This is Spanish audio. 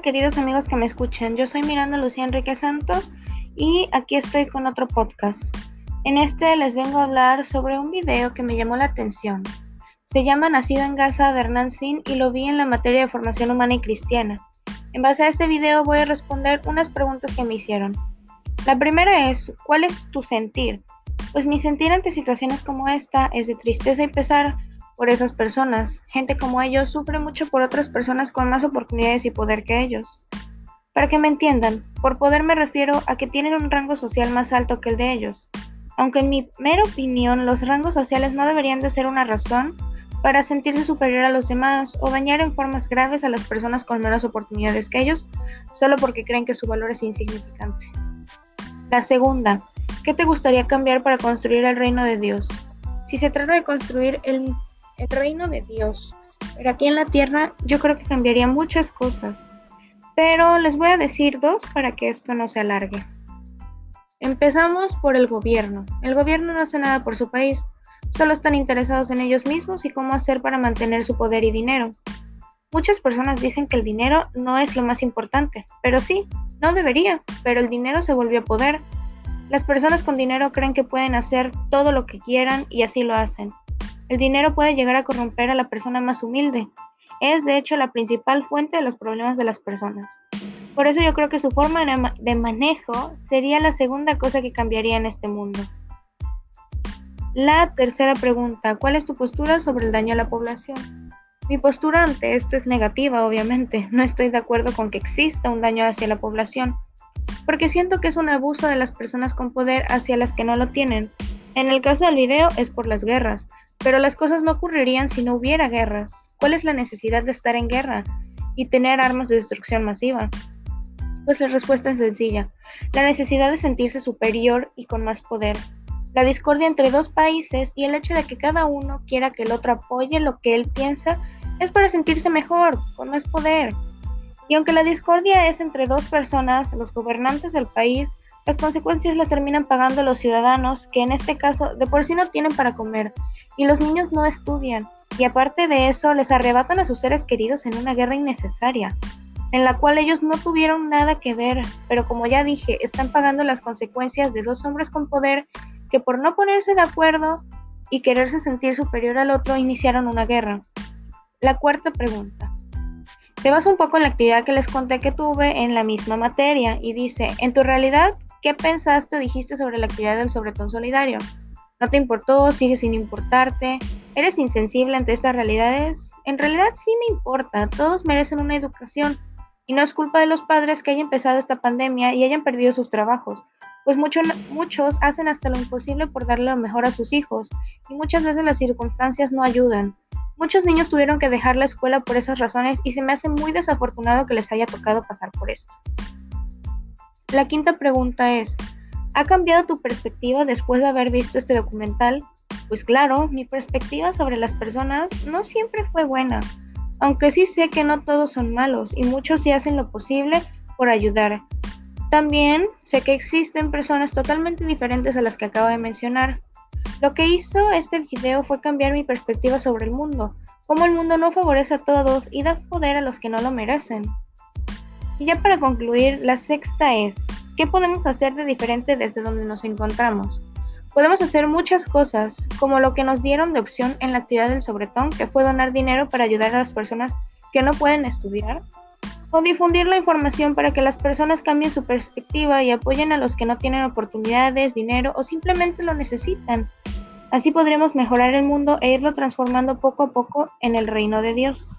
Queridos amigos que me escuchan, yo soy Miranda Lucía Enrique Santos y aquí estoy con otro podcast. En este les vengo a hablar sobre un video que me llamó la atención. Se llama Nacido en Gaza de Hernán Sin y lo vi en la materia de formación humana y cristiana. En base a este video voy a responder unas preguntas que me hicieron. La primera es, ¿cuál es tu sentir? Pues mi sentir ante situaciones como esta es de tristeza y pesar por esas personas. Gente como ellos sufre mucho por otras personas con más oportunidades y poder que ellos. Para que me entiendan, por poder me refiero a que tienen un rango social más alto que el de ellos. Aunque en mi mera opinión los rangos sociales no deberían de ser una razón para sentirse superior a los demás o dañar en formas graves a las personas con menos oportunidades que ellos, solo porque creen que su valor es insignificante. La segunda, ¿qué te gustaría cambiar para construir el reino de Dios? Si se trata de construir el el reino de Dios. Pero aquí en la tierra yo creo que cambiaría muchas cosas. Pero les voy a decir dos para que esto no se alargue. Empezamos por el gobierno. El gobierno no hace nada por su país, solo están interesados en ellos mismos y cómo hacer para mantener su poder y dinero. Muchas personas dicen que el dinero no es lo más importante, pero sí, no debería, pero el dinero se volvió poder. Las personas con dinero creen que pueden hacer todo lo que quieran y así lo hacen. El dinero puede llegar a corromper a la persona más humilde. Es de hecho la principal fuente de los problemas de las personas. Por eso yo creo que su forma de manejo sería la segunda cosa que cambiaría en este mundo. La tercera pregunta, ¿cuál es tu postura sobre el daño a la población? Mi postura ante esto es negativa, obviamente. No estoy de acuerdo con que exista un daño hacia la población, porque siento que es un abuso de las personas con poder hacia las que no lo tienen. En el caso del video es por las guerras, pero las cosas no ocurrirían si no hubiera guerras. ¿Cuál es la necesidad de estar en guerra y tener armas de destrucción masiva? Pues la respuesta es sencilla. La necesidad de sentirse superior y con más poder. La discordia entre dos países y el hecho de que cada uno quiera que el otro apoye lo que él piensa es para sentirse mejor, con más poder. Y aunque la discordia es entre dos personas, los gobernantes del país, las consecuencias las terminan pagando los ciudadanos, que en este caso de por sí no tienen para comer, y los niños no estudian, y aparte de eso les arrebatan a sus seres queridos en una guerra innecesaria, en la cual ellos no tuvieron nada que ver, pero como ya dije, están pagando las consecuencias de dos hombres con poder que por no ponerse de acuerdo y quererse sentir superior al otro iniciaron una guerra. La cuarta pregunta. Se basa un poco en la actividad que les conté que tuve en la misma materia y dice, en tu realidad, ¿Qué pensaste o dijiste sobre la actividad del sobretón solidario? ¿No te importó? ¿Sigue sin importarte? ¿Eres insensible ante estas realidades? En realidad sí me importa, todos merecen una educación y no es culpa de los padres que hayan empezado esta pandemia y hayan perdido sus trabajos, pues muchos hacen hasta lo imposible por darle lo mejor a sus hijos y muchas veces las circunstancias no ayudan. Muchos niños tuvieron que dejar la escuela por esas razones y se me hace muy desafortunado que les haya tocado pasar por esto. La quinta pregunta es, ¿ha cambiado tu perspectiva después de haber visto este documental? Pues claro, mi perspectiva sobre las personas no siempre fue buena, aunque sí sé que no todos son malos y muchos sí hacen lo posible por ayudar. También sé que existen personas totalmente diferentes a las que acabo de mencionar. Lo que hizo este video fue cambiar mi perspectiva sobre el mundo, cómo el mundo no favorece a todos y da poder a los que no lo merecen. Y ya para concluir, la sexta es, ¿qué podemos hacer de diferente desde donde nos encontramos? Podemos hacer muchas cosas, como lo que nos dieron de opción en la actividad del Sobretón, que fue donar dinero para ayudar a las personas que no pueden estudiar, o difundir la información para que las personas cambien su perspectiva y apoyen a los que no tienen oportunidades, dinero o simplemente lo necesitan. Así podremos mejorar el mundo e irlo transformando poco a poco en el reino de Dios.